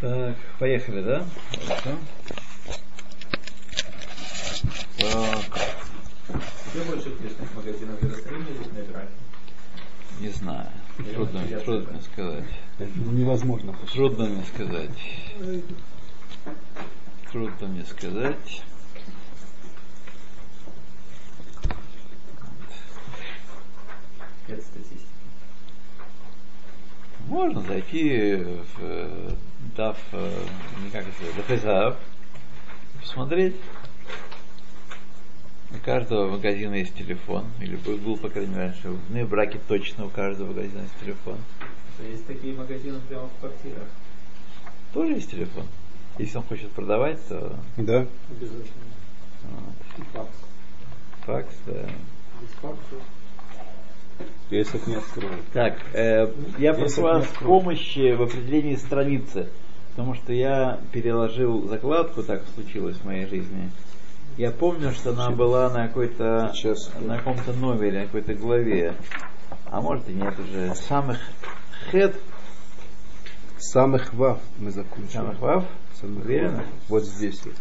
Так, поехали, да? Хорошо. Так. Где больше книжных магазинов в Иерусалиме или в Нейбраке? Не знаю. Трудно, трудно мне сказать. Это невозможно. Трудно мне сказать. Трудно мне сказать. Нет статистики. Можно зайти в э, дав, э, не как это, Дафезав, посмотреть. У каждого магазина есть телефон, или был, был по крайней мере, раньше. В Нейбраке точно у каждого магазина есть телефон. То есть такие магазины прямо в квартирах. Тоже есть телефон. Если он хочет продавать, то Да? Обязательно. вот, И факс. факс, да. Без факса. Это не откроют. Так, э, я прошу вас помощи в определении страницы, потому что я переложил закладку, так случилось в моей жизни. Я помню, что она была на какой-то на каком-то номере, на какой-то главе. А может и нет уже. Самых хет, Самых вав мы закончили. самых вав. Вав. Вот здесь. вот.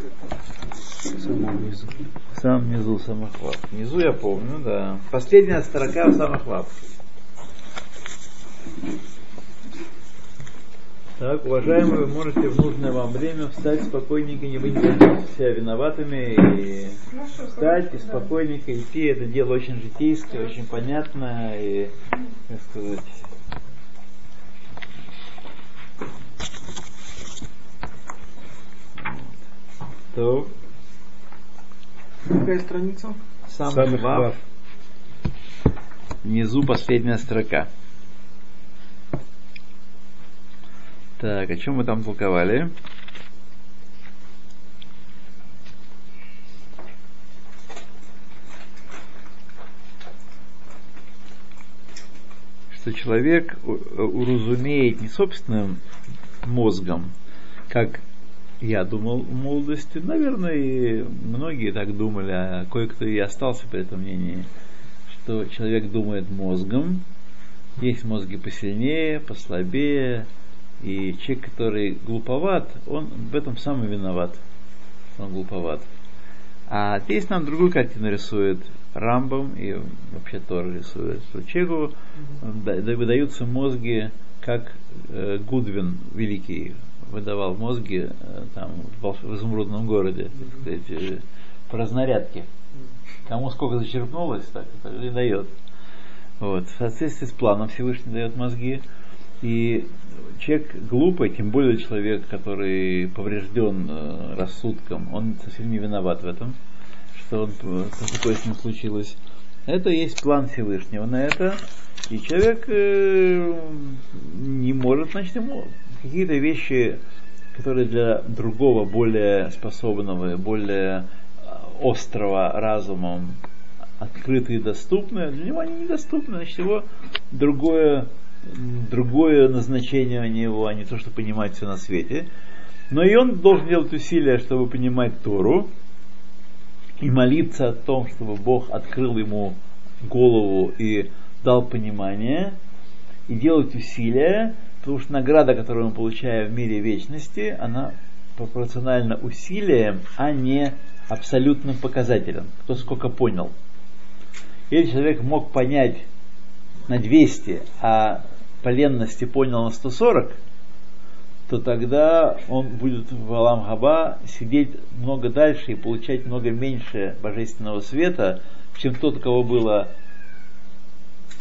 Самом внизу. В самом низу самых вав. Внизу я помню, да. Последняя строка в самых вав. Так, уважаемые, вы можете в нужное вам время встать спокойненько, не быть себя виноватыми и встать и спокойненько идти. Это дело очень житейское, очень понятное и, как сказать, то Какая страница? Самых вав. Внизу последняя строка. Так, о чем мы там толковали? Что человек у- уразумеет не собственным мозгом, как я думал в молодости, наверное, и многие так думали, а кое-кто и остался при этом мнении, что человек думает мозгом, есть мозги посильнее, послабее, и человек, который глуповат, он в этом сам и виноват, что он глуповат. А здесь нам другую картину рисует Рамбом и вообще Тор рисует, что человеку да- да- выдаются мозги, как э, Гудвин великий выдавал мозги э, там в изумрудном городе, так сказать, э, по разнарядке. Кому сколько зачерпнулось, так это и дает. Вот. В соответствии с планом Всевышний дает мозги. И человек глупый, тем более человек, который поврежден э, рассудком, он совсем не виноват в этом, что он, такое с ним случилось. Это есть план Всевышнего на это. И человек э, не может, значит, ему какие-то вещи, которые для другого, более способного, более э, острого разумом открыты и доступны, для него они недоступны, значит, его другое, другое назначение у него, а не то, что понимать все на свете. Но и он должен делать усилия, чтобы понимать Тору, и молиться о том, чтобы Бог открыл ему голову и дал понимание, и делать усилия, потому что награда, которую мы получаем в мире вечности, она пропорциональна усилиям, а не абсолютным показателям, кто сколько понял. Если человек мог понять на 200, а по ленности понял на 140, то тогда он будет в Алам Хаба сидеть много дальше и получать много меньше божественного света, чем тот, у кого было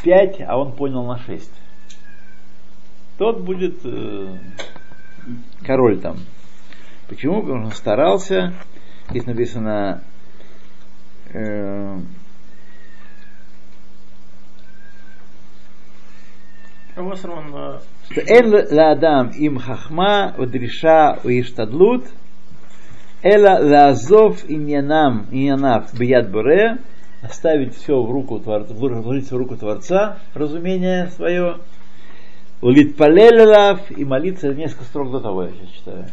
5, а он понял на 6. Тот будет э, король там. Почему? Потому что он старался. Здесь написано э, а, что эн ладам им хахма удриша уиштадлут эла лазов иньянам иньянав бият боре оставить все в руку Творца, вложить в руку Творца, разумение свое, улит палелелав и молиться, несколько строк до того я сейчас читаю,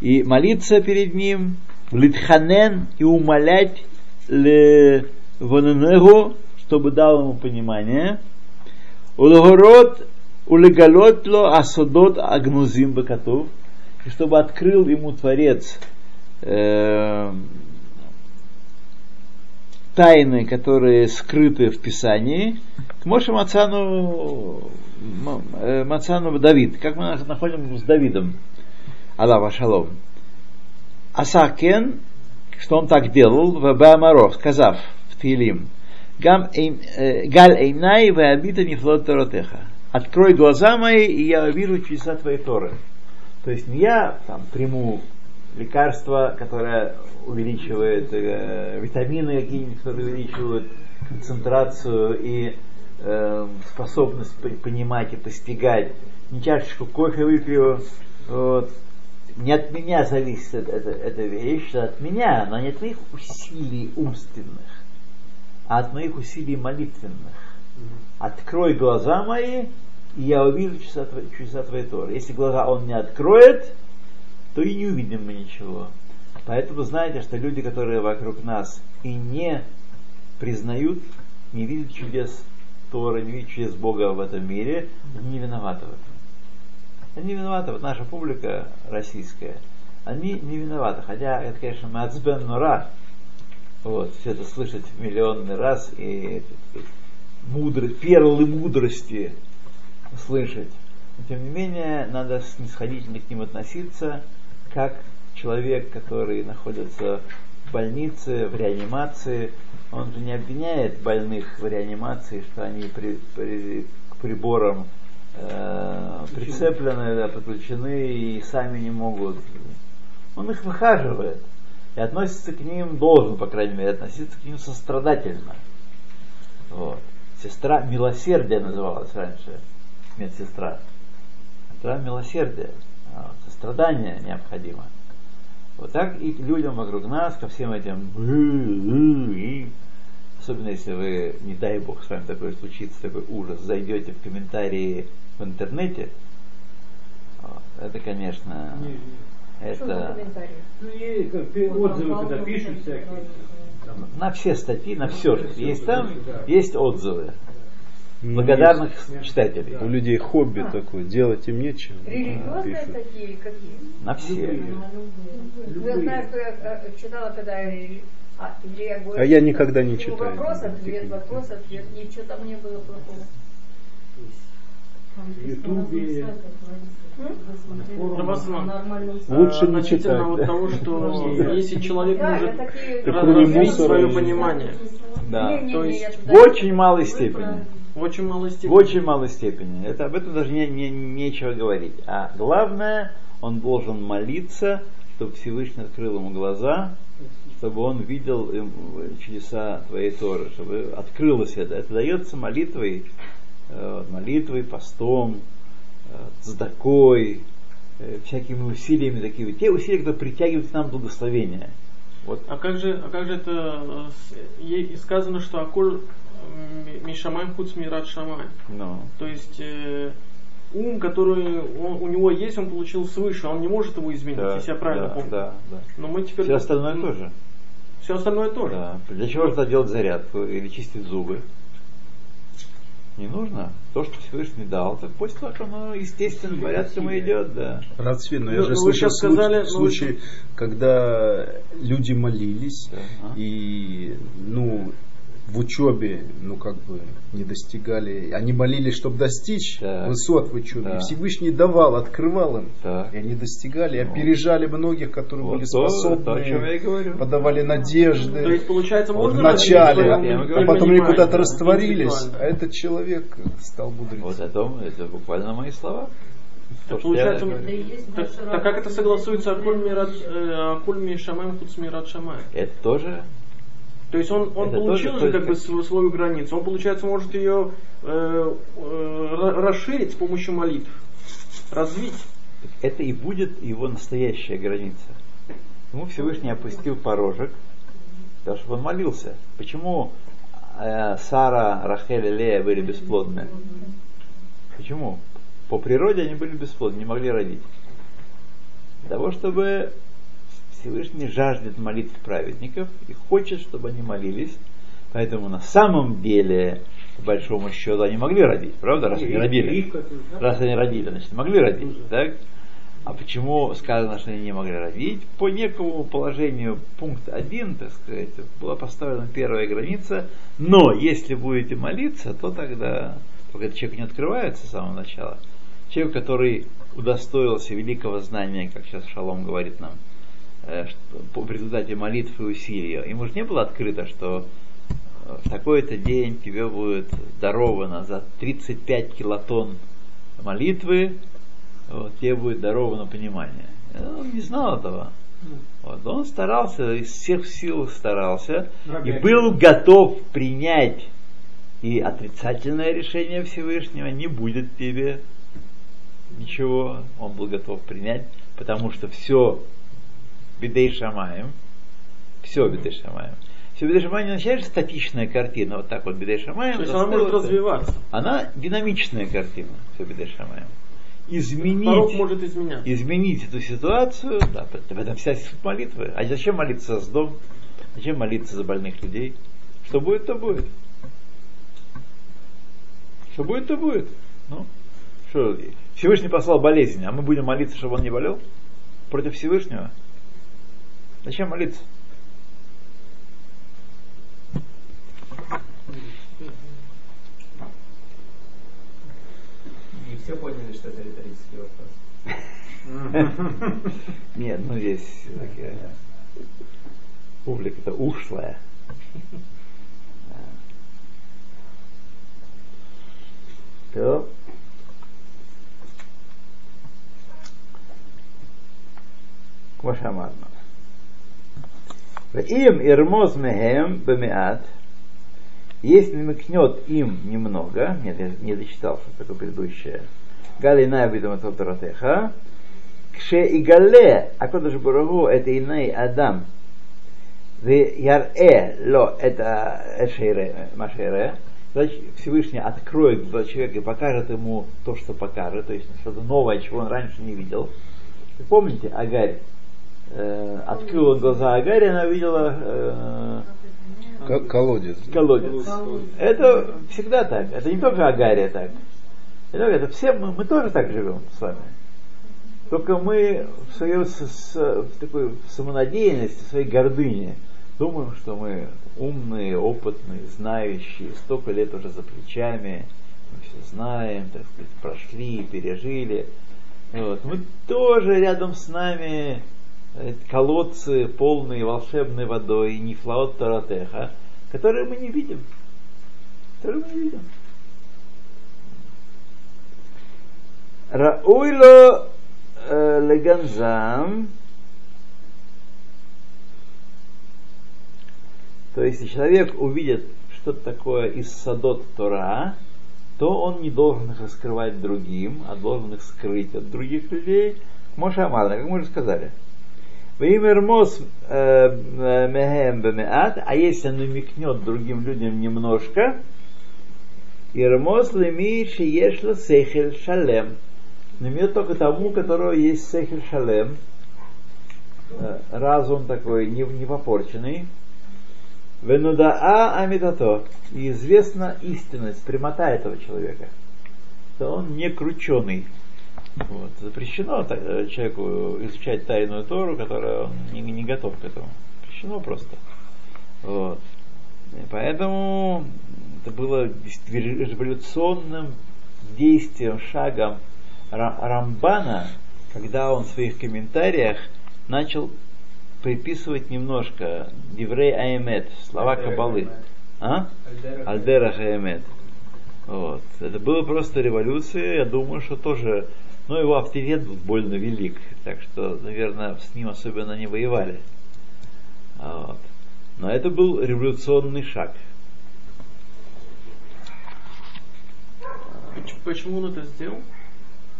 и молиться перед ним, литханен и умолять ле воненегу, чтобы дал ему понимание, Улгород улегалот ло асодот агнузим бакатув и чтобы открыл ему Творец э, тайны, которые скрыты в Писании, к Моше Мацану, э, Мацану Давид, как мы находим с Давидом, Аллах Шалом. Асакен, что он так делал, в Баамаро, сказав в Тилим, э, Галь Эйнай Веабита Нефлот Торотеха. Открой глаза мои, и я увижу чудеса твоей Торы. То есть не я там приму лекарство, которое увеличивает э, витамины какие-нибудь, которые увеличивают концентрацию и э, способность понимать и постигать. Не чашечку кофе выпью. Вот. Не от меня зависит эта, эта вещь, а от меня, но не от моих усилий умственных, а от моих усилий молитвенных. Открой глаза мои, и я увижу чудеса, чудеса твоей Торы. Если глаза он не откроет, то и не увидим мы ничего. Поэтому знаете, что люди, которые вокруг нас и не признают, не видят чудес Торы, не видят чудес Бога в этом мире, не виноваты в этом. Они виноваты, вот наша публика российская, они не виноваты. Хотя это, конечно, Мацбен Нура, вот, все это слышать в миллионный раз и мудрость, перлы мудрости слышать. Но, тем не менее, надо снисходительно к ним относиться, как человек, который находится в больнице, в реанимации, он же не обвиняет больных в реанимации, что они при, при, к приборам э, прицеплены, да, подключены и сами не могут. Он их выхаживает и относится к ним, должен, по крайней мере, относиться к ним сострадательно. Вот. Сестра милосердия называлась раньше, медсестра. Сестра милосердия, а, сострадание необходимо. Вот так и людям вокруг нас, ко всем этим, особенно если вы, не дай бог, с вами такое случится, такой ужас, зайдете в комментарии в интернете, вот, это, конечно, Не, это Ну, и как отзывы, когда пишут всякие. там, на все статьи, на все, что есть там, есть отзывы. Ну, благодарных есть. читателей. У людей хобби такое, делать им нечего. Религиозные Пишут. такие какие? На все. Ну, Я знаю, что я э, читала, когда а, Илья говорит, А я никогда не читаю. Вопрос, ответ, вопрос, ответ. Ничего там не было плохого. В Ютубе. Лучше не относительно читать, вот да? того, что если человек Да, может развить свое понимание Да. То есть В очень малой степени. В очень малой В степени. очень малой степени. Это, об этом даже не, не- нечего говорить. А главное, он должен молиться, чтобы Всевышний открыл ему глаза, чтобы он видел им чудеса твоей Торы, чтобы открылось это. Это дается молитвой, э, молитвой, постом, э, цдакой, э, всякими усилиями такими. Те усилия, которые притягивают к нам благословение. Вот А как же, а как же это э, ей сказано, что Акуль Мишамай Хуц Мират Шамай. ну, То есть э, ум, который он- у него есть, он получил свыше, он не может его изменить, да, если я правильно да, помню. да, да. Но мы теперь... Все остальное тоже. Все остальное тоже. Да. Для чего же делать зарядку или чистить зубы? Не нужно. То, что Всевышний дал, так пусть так оно естественным порядком и идет, да. Равцвин, но я Ну, же вы слышал сейчас сказали, случай, ну, случай, когда люди молились Да. и ну в учебе, ну как бы не достигали, они молились, чтобы достичь Так. высот в учебе. Да. И Всевышний давал, открывал им. Так. И они достигали, Ну. опережали многих, которые Вот были то- способны, то, о чем я и говорю. подавали надежды. То есть, получается, можно в начале, развить я свое говорю. а потом они куда-то да, растворились, а этот человек стал мудрецом. Вот о том, это буквально мои слова. То, Так получается, говорю. так, так как это согласуется Акуль Мират, э, Акуль Мишамаем Хуц Мират Шамай? Это тоже То есть он, он Это получил тоже- же как бы св- свою границу. Он, получается, может ее э, э, ра- расширить с помощью молитв, развить. это и будет его настоящая граница. Ему Всевышний опустил порожек, потому что он молился. Почему э, Сара, Рахель и Лея были бесплодны? Почему? По природе они были бесплодны, не могли родить. Для того, чтобы Всевышний жаждет молитв праведников и хочет, чтобы они молились. Поэтому на самом деле, по большому счету, они могли родить, правда, раз они родили. Их, как- Раз они родили, значит, могли родить, так? А почему сказано, что они не могли родить? По некому положению пункт 1, так сказать, была поставлена первая граница, но если будете молиться, то тогда, только этот человек не открывается с самого начала, человек, который удостоился великого знания, как сейчас Шалом говорит нам, что, в результате молитв и усилий, ему же не было открыто, что э, в такой-то день тебе будет даровано за 35 килотонн молитвы вот, тебе будет даровано понимание. Он не знал этого. Вот, он старался, из всех сил старался, и был готов принять и отрицательное решение Всевышнего, не будет тебе ничего, он был готов принять, потому что все бедей шамаем, все бедей шамаем. Все бедей шамаем не означает статичная картина, вот так вот бедей шамаем. То есть она может развиваться. Она динамичная картина, все бедей шамаем изменить, Порог может изменять. изменить эту ситуацию, да, в этом вся суть молитвы. А зачем молиться за дом? Зачем молиться за больных людей? Что будет, то будет. Что будет, то будет. Ну, что, Всевышний послал болезнь, а мы будем молиться, чтобы он не болел? Против Всевышнего? Зачем молиться? Не все поняли, что это риторический вопрос. Нет, ну здесь публика-то ушлая. То Квашамарна. Им ирмоз мехем бамиат, если намекнет им немного, нет, я не дочитался, такое предыдущее, Галина Абидам Торатеха, Кше и Гале, а кто же Бурагу, это иной Адам, где яр э ло, это Эшейре, Машейре, значит, Всевышний откроет для человека и покажет ему то, что покажет, то есть что-то новое, чего он раньше не видел. Вы помните Агарь, э, открыла глаза Агарь, она видела э, колодец. Колодец. Это всегда так. Это не только Агария так. Это, это все мы, мы тоже так живем с вами. Только мы в своей с, с, в такой самонадеянности, в своей гордыне думаем, что мы умные, опытные, знающие, столько лет уже за плечами, мы все знаем, так сказать, прошли, пережили. Вот. Мы тоже рядом с нами колодцы, полные волшебной водой, нефлаот таратеха, которые мы не видим. Которые мы не видим. Рауйло э, леганзам, то есть, если человек увидит что-то такое из садот Тора, то он не должен их раскрывать другим, а должен их скрыть от других людей. Моша Амарна, как мы уже сказали – а если он намекнет другим людям немножко, Ирмос леми шиешла сехель шалем. Намекнет только тому, у которого есть сехель шалем, разум такой не, не попорченный. Венудаа амитато. И известна истинность, прямота этого человека. То он не крученый. Вот. Запрещено э, человеку изучать тайную Тору, которая он не, не готов к этому. Запрещено просто. Вот. И поэтому это было революционным действием, шагом Рамбана, когда он в своих комментариях начал приписывать немножко Диврей Аймет, слова Кабалы. А? Альдерах Аймет. Вот. Это было просто революция, я думаю, что тоже но его авторитет был больно велик, так что, наверное, с ним особенно не воевали. Вот. Но это был революционный шаг. Почему он это сделал?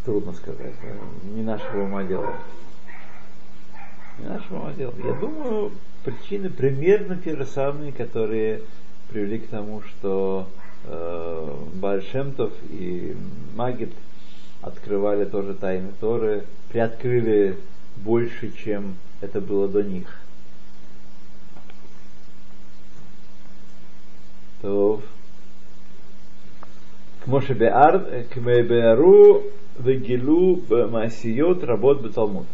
Трудно сказать. Не нашего ума дело. Не нашего ума дело. Я думаю, причины примерно те же самые, которые привели к тому, что э, Бальшемтов и Магит – открывали тоже тайны Торы, приоткрыли больше, чем это было до них. То к Моше Беар, э, к Мебеару, Вегилу, Масиот, работ Беталмуд.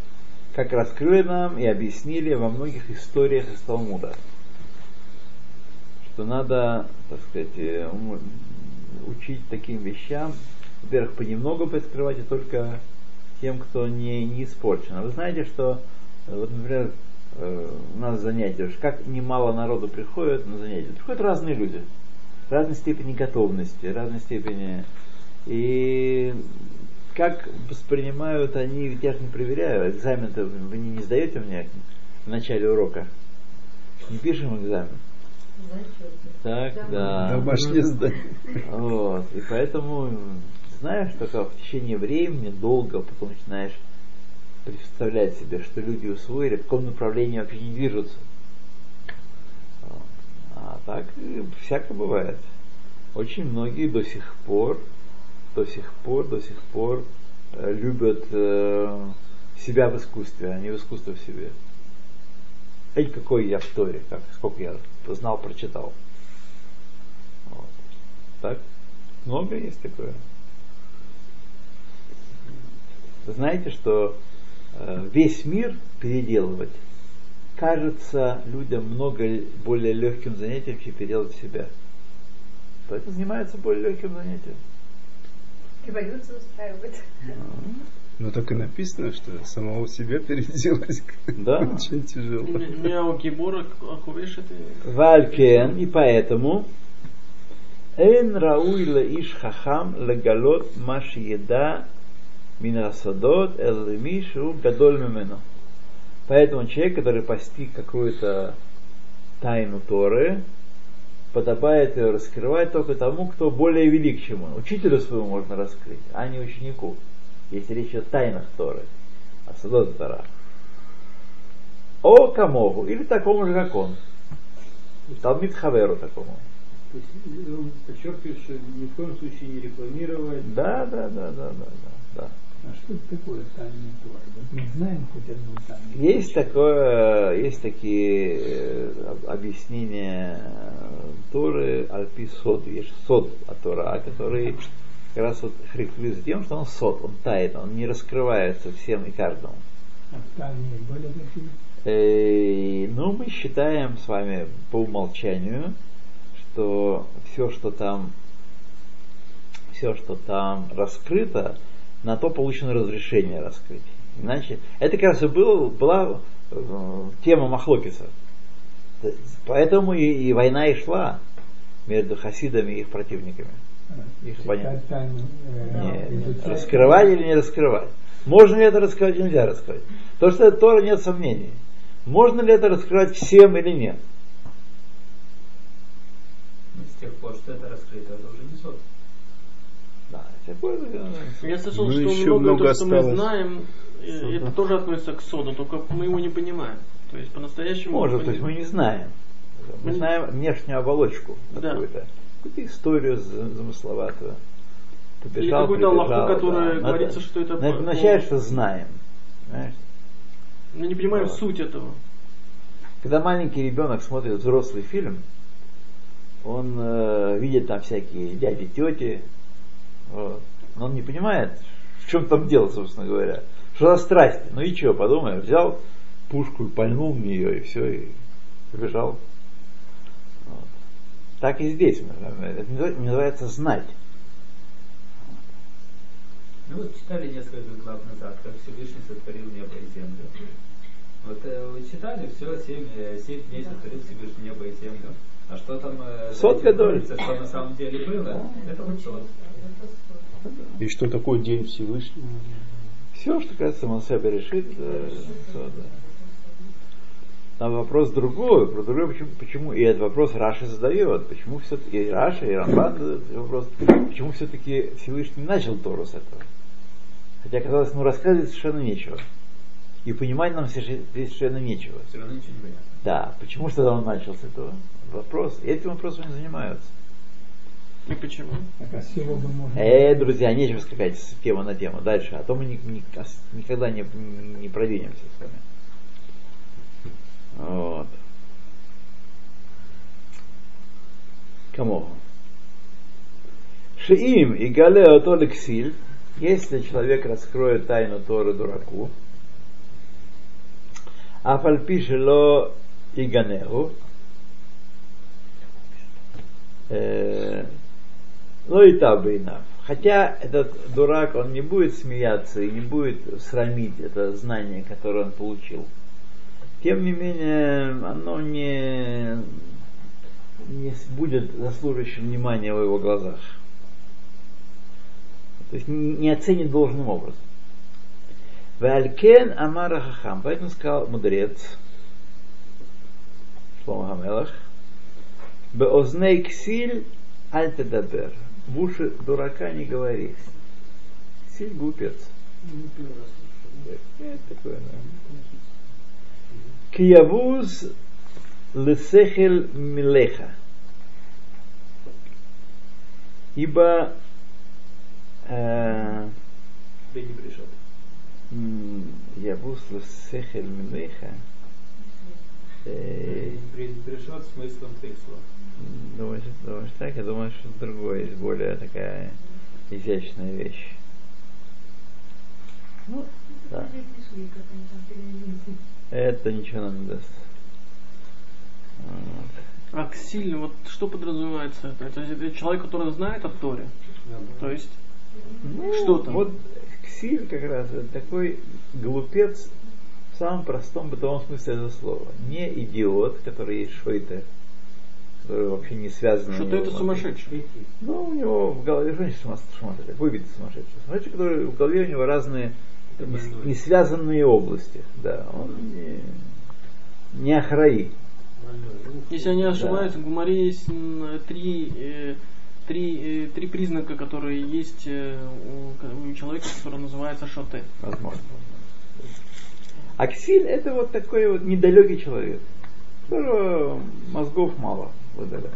Как раскрыли нам и объяснили во многих историях из Талмуда, что надо, так сказать, э, учить таким вещам, во-первых, понемногу приоткрывать, и только тем, кто не, не испорчен. А вы знаете, что, э, вот, например, э, у нас занятия, как немало народу приходят на занятия. Приходят разные люди, разной степени готовности, разной степени. И как воспринимают они, ведь я же не проверяю, экзамен-то вы не, не сдаете мне в начале урока. Не пишем экзамен. Так, да. Домашнее задание. Вот. И поэтому знаешь, только в течение времени, долго, потом начинаешь представлять себе, что люди усвоили, в каком направлении вообще не движутся. А так всякое бывает. Очень многие до сих пор, до сих пор, до сих пор э, любят э, себя в искусстве, а не в искусство в себе. Эй, какой я в Торе, как, сколько я знал, прочитал. Вот. Так? Много есть такое. Вы знаете, что э, весь мир переделывать кажется людям много более легким занятием, чем переделать себя. Поэтому занимаются более легким занятием. Революцию устраивает. Ну так и написано, что самого себя переделать Да. очень тяжело. Это... Валькен, и поэтому Эн рауй иш хахам легалот маши еда минасадот элемишу гадоль мимену. Поэтому человек, который постиг какую-то тайну Торы, подобает ее раскрывать только тому, кто более велик, чем он. Учителю своему можно раскрыть, а не ученику. Если речь о тайнах Торы, о садот Тора. О камогу, или такому же, как он. Талмит Хаверу такому. То есть э, он подчеркивает, что ни в коем случае не рекламировать. Да, да, да, да, да, да. да. А что это такое тайный Тор? Вот мы знаем хоть одну тайну. Есть такое, есть такие э, об- объяснения э, Торы Альпи Сод, есть Сод от Тора, который как раз вот характеризует тем, что он сод, он тает, он не раскрывается всем и каждому. А тайные были такие? Э, ну, мы считаем с вами по умолчанию, что все, что там, все, что там раскрыто, на то получено разрешение раскрыть. Иначе, это как раз и был, была э, тема Махлокиса. Поэтому и, и война и шла между хасидами и их противниками. Их Читать понятно. э, Нет, раскрывать или не раскрывать. Можно ли это раскрывать, нельзя раскрывать. То, что это Тора, нет сомнений. Можно ли это раскрывать всем или нет? Ну, С тех пор, что это раскрыто, это уже не сот. Да, э, Я слышал, Ну, что еще много, много то, что мы знаем, э, это тоже относится к соду, только мы его не понимаем. То есть по-настоящему... Может, то есть мы не знаем. Мы Мы- знаем внешнюю оболочку Да. какую-то. Какую-то историю за- замысловатую. Побежал, какую-то Аллаху, прибежал, которая да. говорится, Надо- что это надо по- означает, что знаем. Знаешь? Мы не понимаем Вот. суть этого. Когда маленький ребенок смотрит взрослый фильм, он э, видит там всякие дяди, тети, вот. но он не понимает, в чем там дело, собственно говоря. Что за страсти? Ну и что, подумаешь, взял пушку и пальнул в нее, и все, и побежал. Вот. Так и здесь. Это называется знать. Ну вот читали несколько глав назад, как Всевышний сотворил небо и землю. Вот э, вы читали, все, семь, э, семь дней сотворил Всевышний небо и землю. А что там э, Сот что на самом деле было, это вот сот. И что такое День Всевышнего? Все, что касается Мансеба решит, э, да. Там вопрос другой, про другой, почему, почему, и этот вопрос Раши задает, почему все и Раша, и Рамбан задают вопрос, почему все-таки Всевышний начал Тору с этого. Хотя казалось, ну рассказывать совершенно нечего. И понимать нам совершенно совершенно нечего. Все равно ничего не понятно. Да, почему же тогда он начал с этого? Вопрос. И этим вопросом не занимаются. И почему? А. Э, друзья, нечего скакать с темы на тему. Дальше. А то мы ни- ни- никогда не, не продвинемся с вами. Вот. Кому? Шиим и гале ото лексиль, Если человек раскроет тайну Торы дураку, а фальпишело и ганеру, ну и табейнав. Хотя этот дурак, он не будет смеяться и не будет срамить это знание, которое он получил. Тем не менее, оно не, не будет заслуживающим внимания в его глазах. То есть не оценит должным образом. Валькен Амара Хахам. Поэтому сказал мудрец Шлома Хамелах. Беозней ксиль аль тедабер. В уши дурака не говори. Ксиль глупец. Такое, да. Киявуз лесехель милеха. Ибо э. Явуз лесехель милеха. Э, Пришел смыслом твоих слов. Думаешь, думаешь так? Я думаю, что другое есть более такая изящная вещь. Ну, да. Это ничего нам не даст. Вот. Аксиль, вот что подразумевается это? Это, это человек, который знает о Торе. То есть Ну, Что там? Вот Ксиль как раз это такой глупец в самом простом бытовом смысле этого слова. Не идиот, который есть шойте, который вообще не связан. что-то это сумасшедший. Ну, у него в голове, что значит сумас- сумасшедший? Выбит сумасшедший. Сумасшедший, который в голове у него разные не, не связанные области. Да, он не, не охраи. Если я не ошибаюсь, в Гумаре есть три, э, три, э, три признака, которые есть э, у, у человека, который называется шоте. Возможно. А Ксиль это вот такой вот недалекий человек, которого мозгов мало выдали.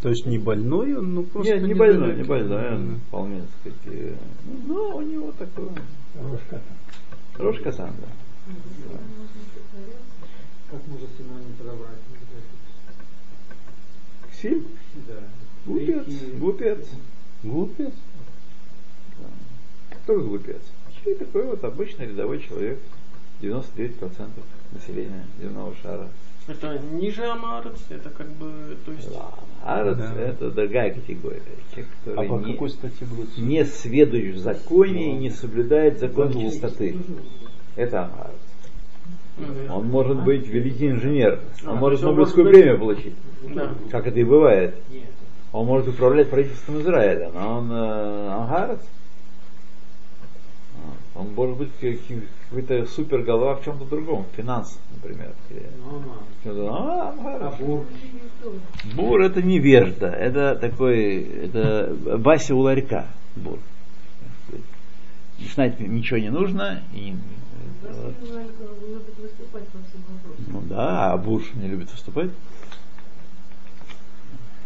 То есть не больной он, ну просто Нет, не больной, недалекий. не больной, он вполне, так сказать, ну, у него такой Рожка рожка сам, да. Как может синоним подобрать? Ксиль? Да. Глупец, глупец. Глупец. Кто глупец? И такой вот обычный рядовой человек, 99% населения земного шара. Это ниже Амарец, это как бы, то есть... Арец Да. это другая категория. Человек, А который по не, какой статье будет? не сведущ в законе и не соблюдает закон Ну, чистоты. Это Амарец. Мгм. Он может быть великий инженер, А, он то может Нобелевскую быть- премию получить, Да. как это и бывает. Нет. Он может управлять правительством Израиля, но он э, Амгарец. Он может быть каким- какой-то супер голова в чем-то другом, в финансах, например. А, А бур? Бур это невежда, это такой, это Вася у ларька, бур. Знать ничего не нужно. И, вот. любит выступать по всем вопросам. Ну да, а Буш не любит выступать.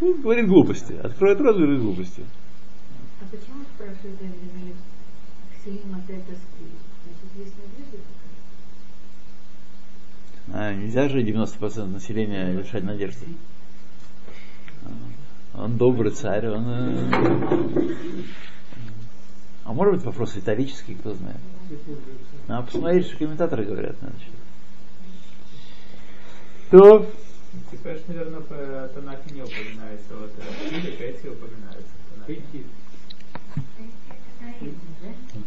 Ну, говорит глупости. Откроет рот, говорит глупости. А почему спрашивает Давид Кселим от это спит? Значит, есть надежда такая? А, нельзя же 90% населения лишать надежды. А, Он добрый царь, он... э, А может быть вопрос риторический, кто знает. А посмотреть, что комментаторы говорят. Значит. То, Ты понимаешь, наверное, по Танахе не упоминается. Вот э, Ксиль и Кэти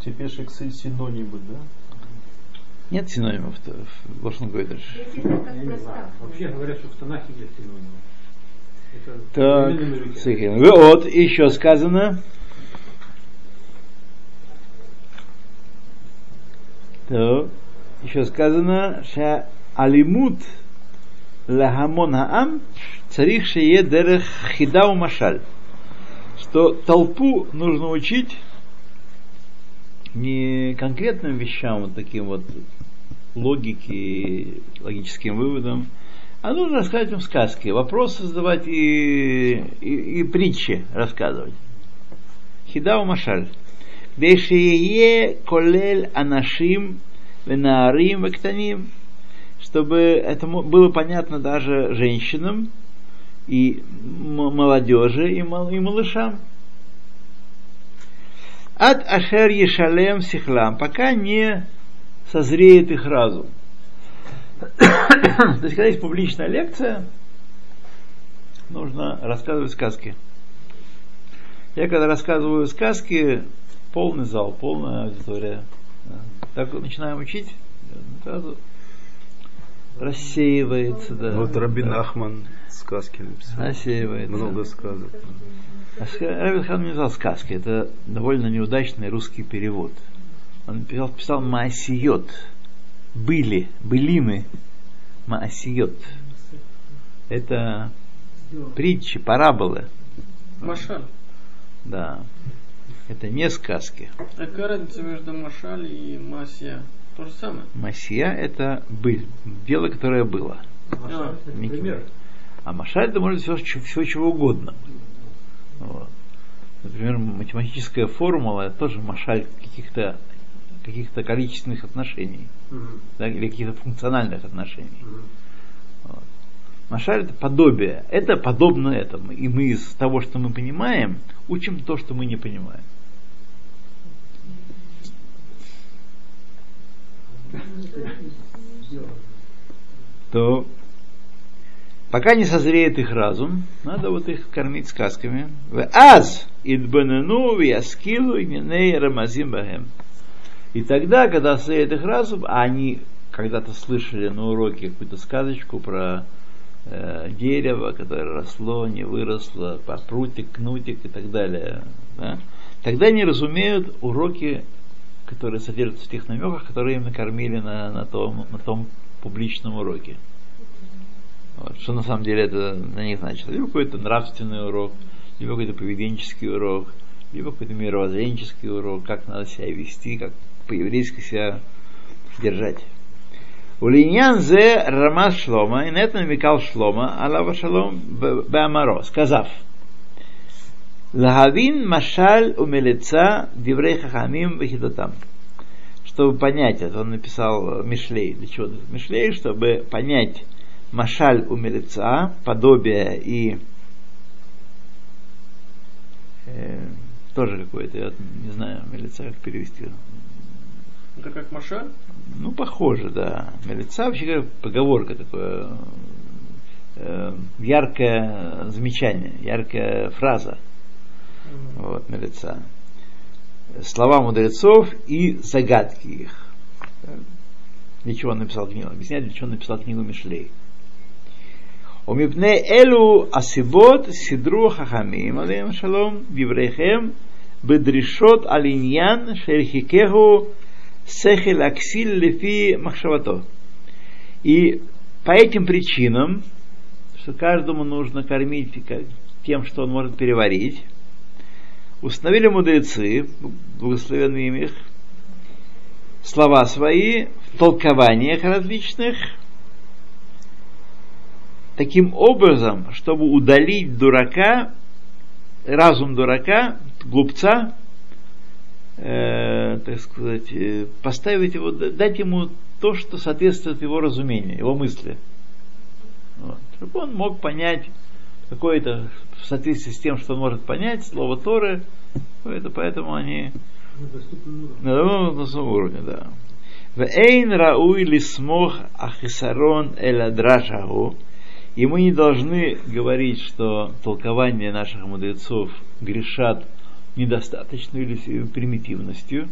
Теперь же Excel синонимы, да? нет синонимов в Лошен простав. Вообще говорят, что в Танахе нет синонимов. Это в Так. Сихин. Вот, еще сказано. То, еще сказано, что алимут лахамон хаам царих шее дерех хидау машаль. Что толпу нужно учить не конкретным вещам, вот таким вот логике, логическим выводам, а нужно рассказывать им сказки, вопросы задавать и, и, и притчи рассказывать. Хидау Машаль. Дешие колель анашим венаарим вектаним. Чтобы это было понятно даже женщинам и молодежи и, мал- и малышам. От ашер ешалем сихлам, пока не созреет их разум. То есть, когда есть публичная лекция, нужно рассказывать сказки. Я когда рассказываю сказки, полный зал, полная аудитория. Так начинаем учить, сразу рассеивается. Да. Вот Рабин да. Ахман сказки написал. Рассеивается. Много сказок. Рабин Хан не писал сказки, это довольно неудачный русский перевод. Он писал, писал Маасиот. Были, былины. Маасиот. Это притчи, параболы. Машаль. Да. Это не сказки. А какая разница между Машаль и Масия? То же самое. Масия это быль, дело, которое было. А, Например. А машаль это может быть все, все чего угодно. Вот. Например, математическая формула это тоже машаль каких-то каких-то количественных отношений да, или каких-то функциональных отношений. Вот. Машаль это подобие. Это подобно этому. И мы из того, что мы понимаем, учим то, что мы не понимаем. То пока не созреет их разум, надо вот их кормить сказками. В аз идбанену вяскилу иней рамазим бахем. И тогда, когда созреет их разум, а они когда-то слышали на уроке какую-то сказочку про э, дерево, которое росло, не выросло, по прутик, кнутик и так далее. Да? Тогда они разумеют уроки, которые содержатся в тех намеках, которые им накормили на, на, том, на том публичном уроке. Вот. Что на самом деле это на них значит? Либо какой-то нравственный урок, либо какой-то поведенческий урок, либо какой-то мировоззренческий урок, как надо себя вести, как по-еврейски себя держать. Улинян зе Рамас Шлома, и на это намекал Шлома, Аллаха Шалом Беамаро, сказав, Лагавин Машаль Умелеца Диврей Хахамим Вахидатам. Чтобы понять это, он написал Мишлей. Для чего? Мишлей, чтобы понять Машаль Умелеца, подобие и э, тоже какое-то, я не знаю, милица как перевести. Это как Машаль? Ну, похоже, да. Милица вообще говоря, поговорка такое, э, яркое замечание, яркая фраза. Вот, милица. Слова мудрецов и загадки их. Для чего он написал книгу? Объясняет, для чего он написал книгу Мишлей. ומפני אלו הסיבות סידרו חכמים עליהם שלום דבריכם בדרישות על עניין שהרחיקהו שכל הכסיל לפי מחשבתו. И по этим причинам, что каждому нужно кормить тем, что он может переварить, установили мудрецы, благословенные им их, слова свои в толкованиях различных, таким образом, чтобы удалить дурака, разум дурака, глупца, э, так сказать, э, поставить его, дать ему то, что соответствует его разумению, его мысли. Вот. Чтобы он мог понять какое-то в соответствии с тем, что он может понять, слово Торы, это поэтому они на доступном уровне, да. Вейн рауй лисмох ахисарон эладрашаху. И мы не должны говорить, что толкования наших мудрецов грешат недостаточной или примитивностью,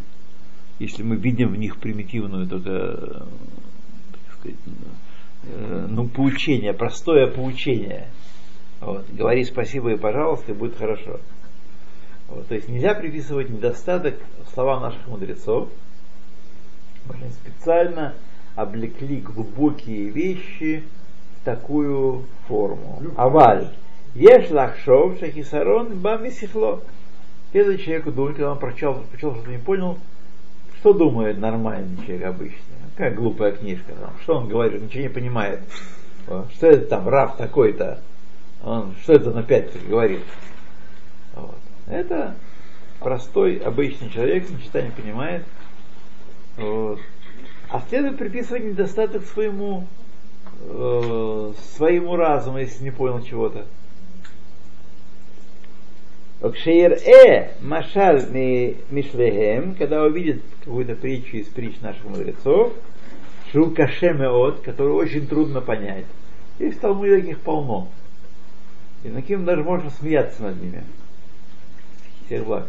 если мы видим в них примитивную только, так сказать, ну, поучение, простое поучение. Вот. Говори спасибо и пожалуйста, и будет хорошо. Вот. То есть нельзя приписывать недостаток словам наших мудрецов. Мы специально облекли глубокие вещи такую форму. Аваль. Ешь лахшов шахисарон бамисихло. Если человеку думает, когда он прочел, прочел что-то не понял, что думает нормальный человек обычно? Какая глупая книжка там. Что он говорит, ничего не понимает. Что это там, Раф такой-то? Он, что это он опять говорит? Вот. Это простой, обычный человек, ничего не понимает. Вот. А следует приписывать недостаток своему, э, своему разуму, если не понял чего-то. Кшеир-э машаль ми мишлехем, когда увидит какую-то притчу из притч наших мудрецов, шул кашемеот, которую очень трудно понять. Есть в Талмуде таких полно. И на кем даже можно смеяться над ними. Серблак.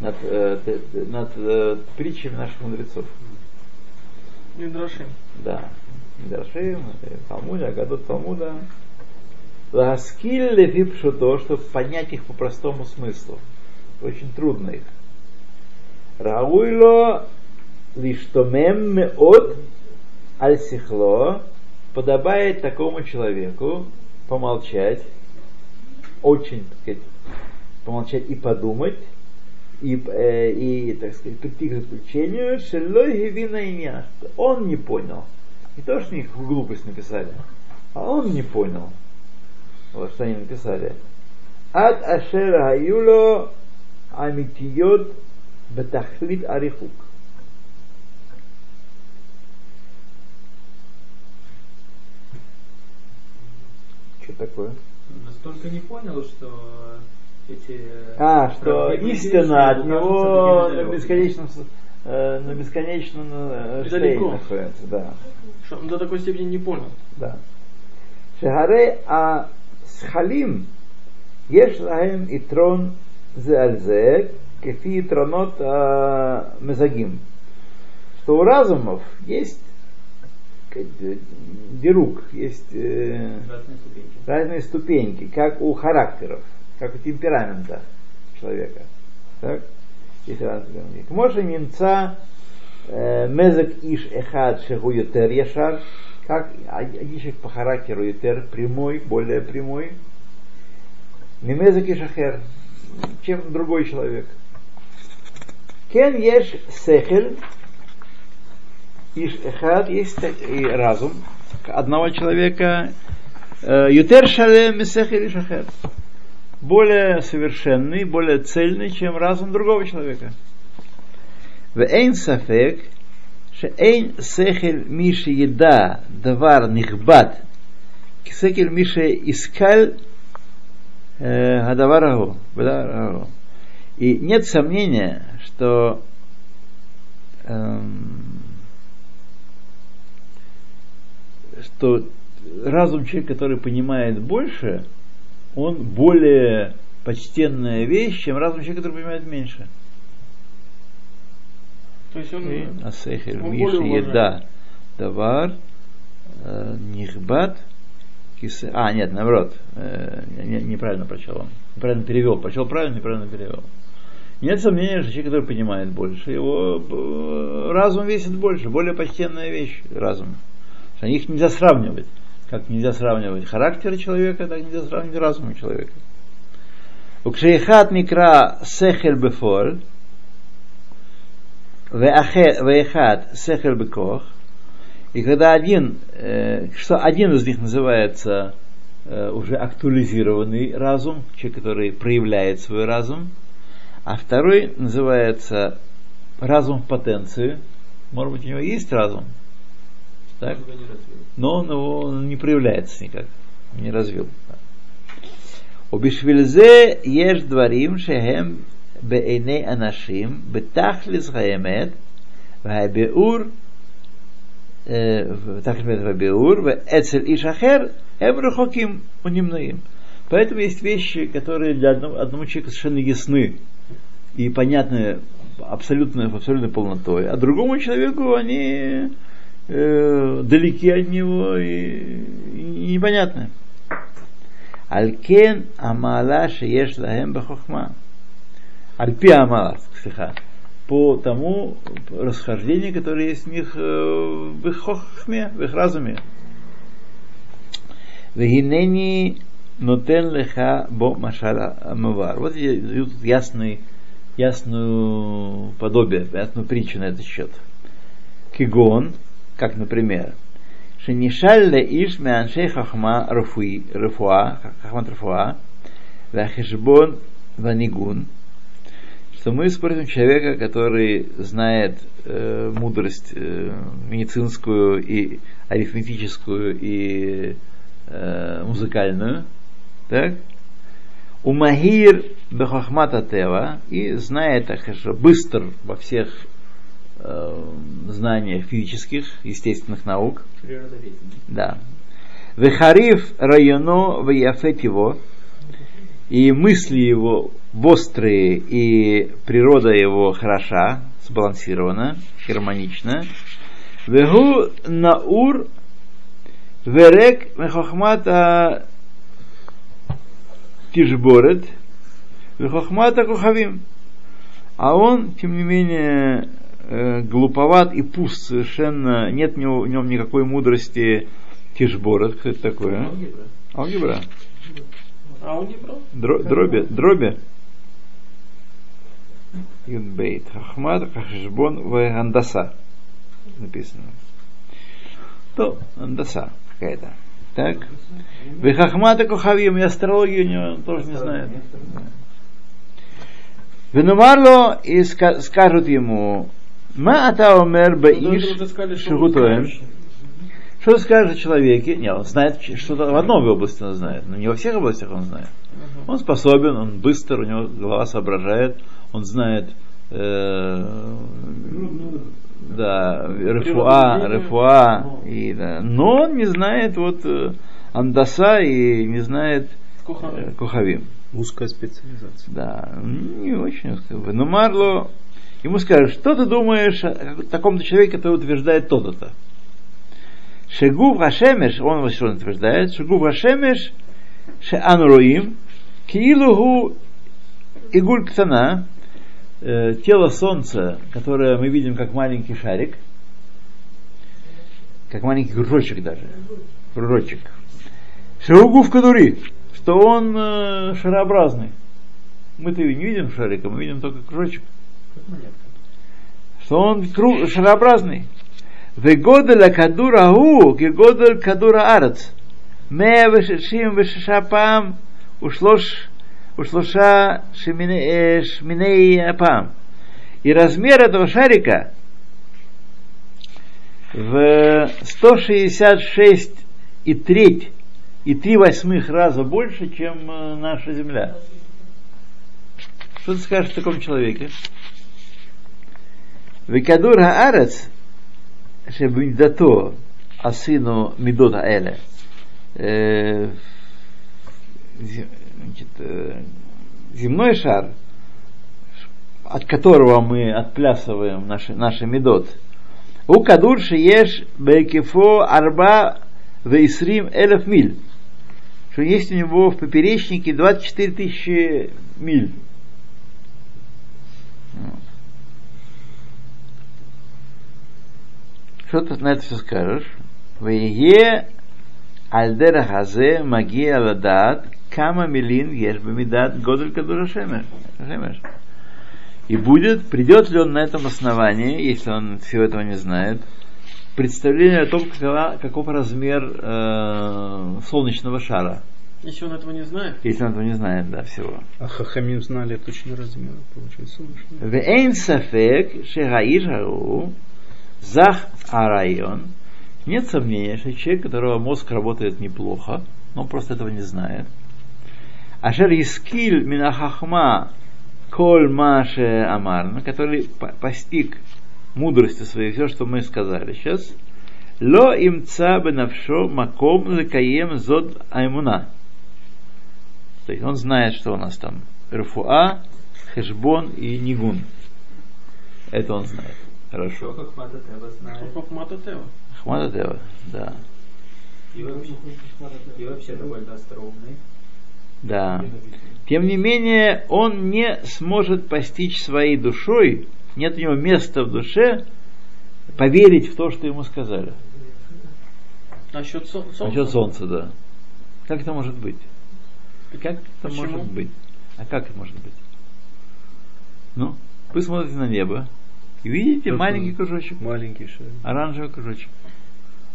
Над, э, над э, притчами наших мудрецов. Мидрашим. Да. Мидрашим, э, Талмуда, Агадот Талмуда. Ласкиль лефипшу то, чтобы понять их по простому смыслу. Очень трудно их. Рауйло лиштомем меот аль сихло подобает такому человеку помолчать, очень, так сказать, помолчать и подумать, и, э, и так сказать, прийти к заключению, что он не понял. Не то, что они глупость написали, а он не понял, вот что они написали. Ад ашер аюло амитиот бетахлит арихук. Что такое? Настолько не понял, что эти... А, что истина от него бесконечном, с- э, на бесконечном э, Далеко. расстоянии находится, да. Что он до такой степени не понял. да. שהרי השכלים יש להם יתרון זה על זה כפי יתרונות המזגים. Что у разумов есть как, э, дирук, есть э, Разные ступеньки. разные ступеньки, как у характеров, как у темперамента человека. Так? Може нинца мезек иш эхад шеху ютер яшар, как человек по характеру ютер прямой, более прямой. Мимезек иш ахер, чем другой человек. Кен еш сехель, иш эхад, есть и разум одного человека, э, ютер шалем мисехель иш ахер более совершенный, более цельный, чем разум другого человека. В эйн сафек, ше эйн сехель миши еда давар нихбат, кисекель миши искаль э, гадаварагу. И нет сомнения, что эм, что разум человека, который понимает больше, он более почтенная вещь, чем разум человека, который понимает меньше. То есть он... И Асехель, он Миша, более еда, товар, э, нихбат, кисе... А, нет, наоборот, э, не- неправильно прочел он. Неправильно перевел. Прочел правильно, неправильно перевел. Нет сомнения, что человек, который понимает больше, его э, разум весит больше, более почтенная вещь разум. Что их нельзя сравнивать. Как нельзя сравнивать характер человека, так нельзя сравнивать разум человека. וכשאחד נקרא שכל בפועל, ואחד- ואחד שכל בכוח, и когда один, э, что один из них называется э, уже актуализированный разум, человек, который проявляет свой разум, а второй называется разум в потенции. Может быть, у него есть разум, так? Его не развил. но он его не проявляется никак, не развил. ובשביל זה יש דברים שהם בעיני אנשים בתכלס האמת והביאור אה, בתכלס האמת והביאור ואצל איש אחר הם רחוקים ונמנעים. Поэтому есть вещи, которые для одного, одному человеку совершенно ясны и понятны абсолютно, абсолютной полнотой, а другому человеку они э, далеки от него и, и непонятны. Алькен амала шееш лахем бахохма. Альпи амала, слиха. По тому расхождению, которое есть в них э, в их хохме, в их разуме. Вегинени нотен леха бо машала амавар. Вот я даю тут ясный, ясную подобие, ясную притчу на этот счет. Кигон, как, например, Шенишалле иш меаншей хахма рфуи, рфуа, хахмат рфуа, вахешбон ванигун, что мы спросим человека, который знает э, мудрость э, медицинскую и арифметическую и э, музыкальную, так? Умагир бехахмата тева и знает так хорошо, быстр во всех э, знаниях физических, естественных наук. Да. Вехариф районо ваяфет его, и мысли его острые, и природа его хороша, сбалансирована, гармонична. Вегу наур верек мехохмата тишборет, вехохмата кухавим. А он, тем не менее, глуповат и пуст совершенно, нет в в нем никакой мудрости тишборет. Что это такое? а? Алгебра. Алгебра. Алгебра? Дро- дроби, дроби. Юнбейт. Хахмат, Хашбон, Вегандаса. Написано. То, андаса какая-то. Так. Вехахмата Кухавим, и астрологию у него тоже не знает. Венумарло и ска- скажут ему, Ма ата омер Ну, баиш что шигутоем. Что ты скажешь о человеке? Не, он знает что-то в одной области он знает, но не во всех областях он знает. Он способен, он быстр, у него голова соображает, он знает э, да, рефуа, Природоведение. рефуа, и, да. но он не знает вот э, андаса и не знает Кухавим. э, кухавим. Узкая специализация. Да, не очень. Но Марло ему скажет, что ты думаешь о таком-то человеке, который утверждает то-то. то Шегув Хашемеш, он что он утверждает, Шегув Хашемеш, Шеанруим, Киилугу Игуль Ктана, э, тело солнца, которое мы видим как маленький шарик, как маленький кружочек даже, кружочек. Шеугу в кадури, что он э, шарообразный. Мы-то и не видим шарика, мы видим только кружочек. Что он круг, шарообразный. Вегоделя кадура гу, гегодель кадура арц. Ме вешешим вешешапам ушлош ушлоша э, шминей апам. И размер этого шарика в 166 и треть и три восьмых раза больше, чем э, наша Земля. Что ты скажешь о таком человеке? Викадур Хаарец, Шебиндато, а сыну Медота Эле, значит, э, земной шар, от которого мы отплясываем наши, наши медот. У кадурши шиеш бекефо арба вейсрим элеф миль. Что есть у него в поперечнике 24 тысячи миль. Что ты на это все скажешь? Вее альдера хазе магия ладат кама милин еш бамидат годель кадура шемеш. И будет, придет ли он на этом основании, если он всего этого не знает, представление о том, какова, каков размер э, солнечного шара. Если он этого не знает, Если он этого не знает, да, всего. А Хахамим знали точно размер, получается, солнечный. Зах Арайон. Нет сомнения, что человек, у которого мозг работает неплохо, но он просто этого не знает. Ашер Искиль Минахахма Коль Маше Амарна, ну, который постиг мудростью своей все, что мы сказали сейчас. Ло имца бенавшо маком лекаем зод аймуна. То есть он знает, что у нас там. Рфуа, Хешбон и Нигун. Это он знает. Хорошо. как Мата Тева знает. Хохмата Тева. Ахмада Дева, да. И вообще, и вообще довольно остроумный. Да. Тем не менее, он не сможет постичь своей душой, нет у него места в душе, поверить в то, что ему сказали. Насчет со- солнца. Насчет солнца, да. Как это может быть? Как это Почему? может быть? А как это может быть? Ну, вы смотрите на небо Видите, Тут маленький кружочек? Маленький шарик. Оранжевый кружочек.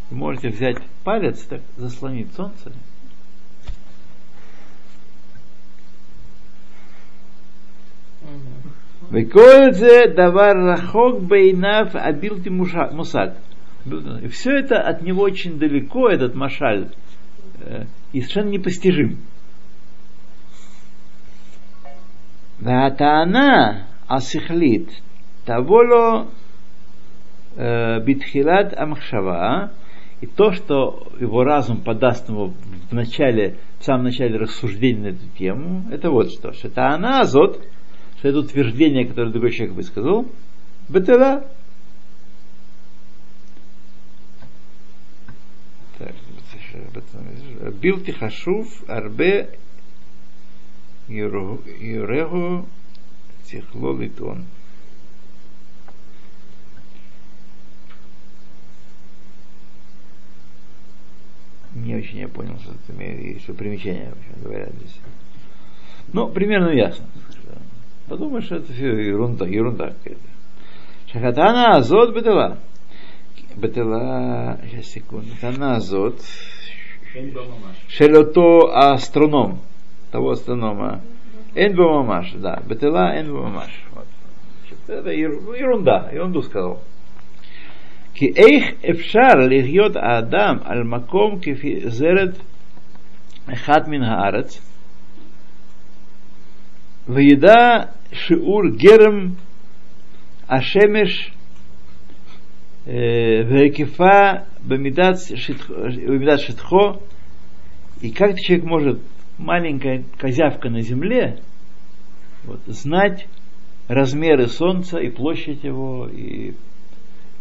Вы можете взять палец, так заслонить солнце. Векользе давар рахок бейнав абилти мусад. И все это от него очень далеко, этот машаль, э, и совершенно непостижим. Да, это она асихлит, э, битхилат амхшава, и то, что его разум подаст ему в начале, в самом начале рассуждения на эту тему, это вот что. что это она азот, что это утверждение, которое другой человек высказал, бетела. Билти хашув арбе юрегу тихло Не очень я понял, что это еще примечание вообще говорят здесь. Ну, примерно ясно. Подумаешь, что это все ерунда, ерунда какая-то. Шахатана азот бетела. Бетела, сейчас секунду. Тана азот. Шелото астроном. Того астронома. Эн мамаш, да. Бетела эн мамаш. Вот. Это ерунда, ерунду сказал. כי איך אפשר לחיות האדם על מקום כפי זרד אחד מן הארץ, וידע שיעור גרם השמש והיקפה במידת шитхо, и как человек может, маленькая козявка на земле, вот, знать размеры Солнца и площадь его, и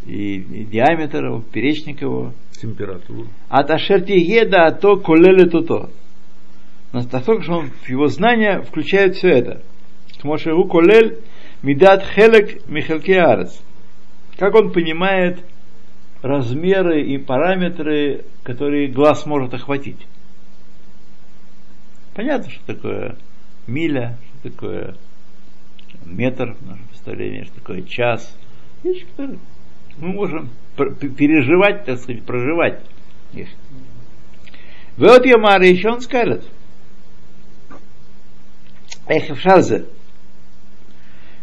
и, и диаметр его, перечник его. Температуру. От ашертиеда, а то колели то то. Настолько, что он его знания включает все это. Кмошеву колель мидат хелек михалки арец. Как он понимает размеры и параметры, которые глаз может охватить. Понятно, что такое миля, что такое метр в нашем представлении, что такое час. Вещи, которые мы можем переживать, так сказать, проживать их. Вот Йомар еще он скажет. Эх, шалзе.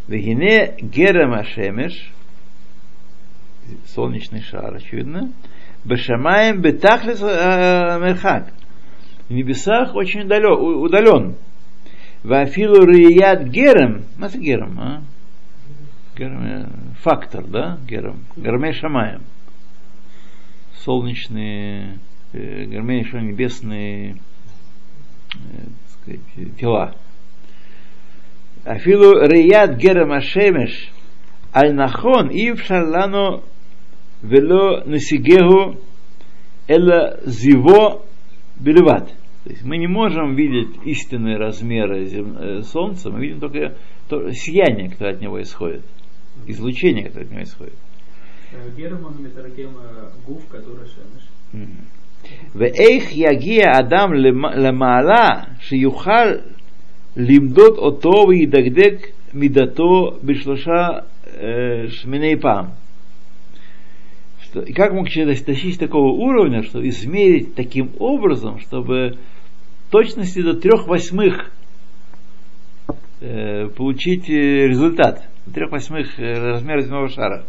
Вегине герем ашемеш, солнечный шар, очевидно, бешамаем бетахлес мерхак. В небесах очень удален. Вафилу рият герем, это герем, а? Фактор, да, Герам, Гермей Шамаем. Солнечные, э, Гермей небесные э, сказать, тела. Афилу Рият Герам Ашемеш Аль Нахон и Шарлану Вело Насигеху Эла Зиво Белеват. То есть мы не можем видеть истинные размеры. Э, Солнца, мы видим только то сияние, которое от него исходит излучение, которое от него исходит. Герман метаракем гуф, который шемеш. ואיך יגיע אדם למעלה שיוכל למדוד אותו וידקדק מידתו בשלושה шминей пам. И как мог человек достичь такого уровня, что измерить таким образом, чтобы точности до трех восьмых э, получить результат? Трех восьмых э, размера земного шара.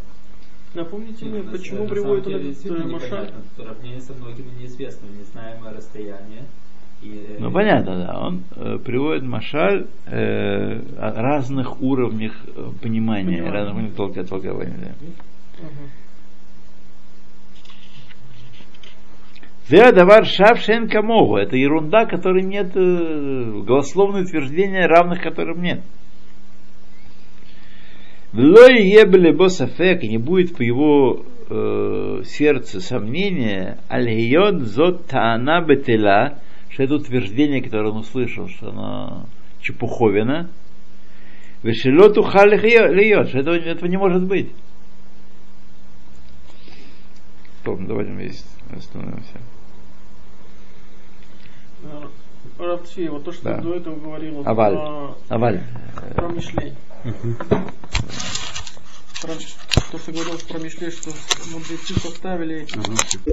Напомните мне, почему приводит он этот машаль? Сравнение со многими неизвестными, незнаемое расстояние. Э, ну понятно, да. Он э, приводит машаль э, о разных уровнях э, понимания, Понимаю. разных уровнях толка, толкования. Да. Угу. давар шавшен камогу. Это ерунда, которой нет, э, голословное утверждение, равных которым нет. Влой ебелебо сафек, не будет по его э, сердце сомнения, аль зот таана бетела, что это утверждение, которое он услышал, что оно чепуховина, вешелоту халих льет, что этого, этого не может быть. Помню, давайте мы здесь остановимся. Равци, вот то, что да. до этого говорил Аваль. про, Аваль. про Мишлей. Про, то, что говорил про Мишлей, что мудрецы составили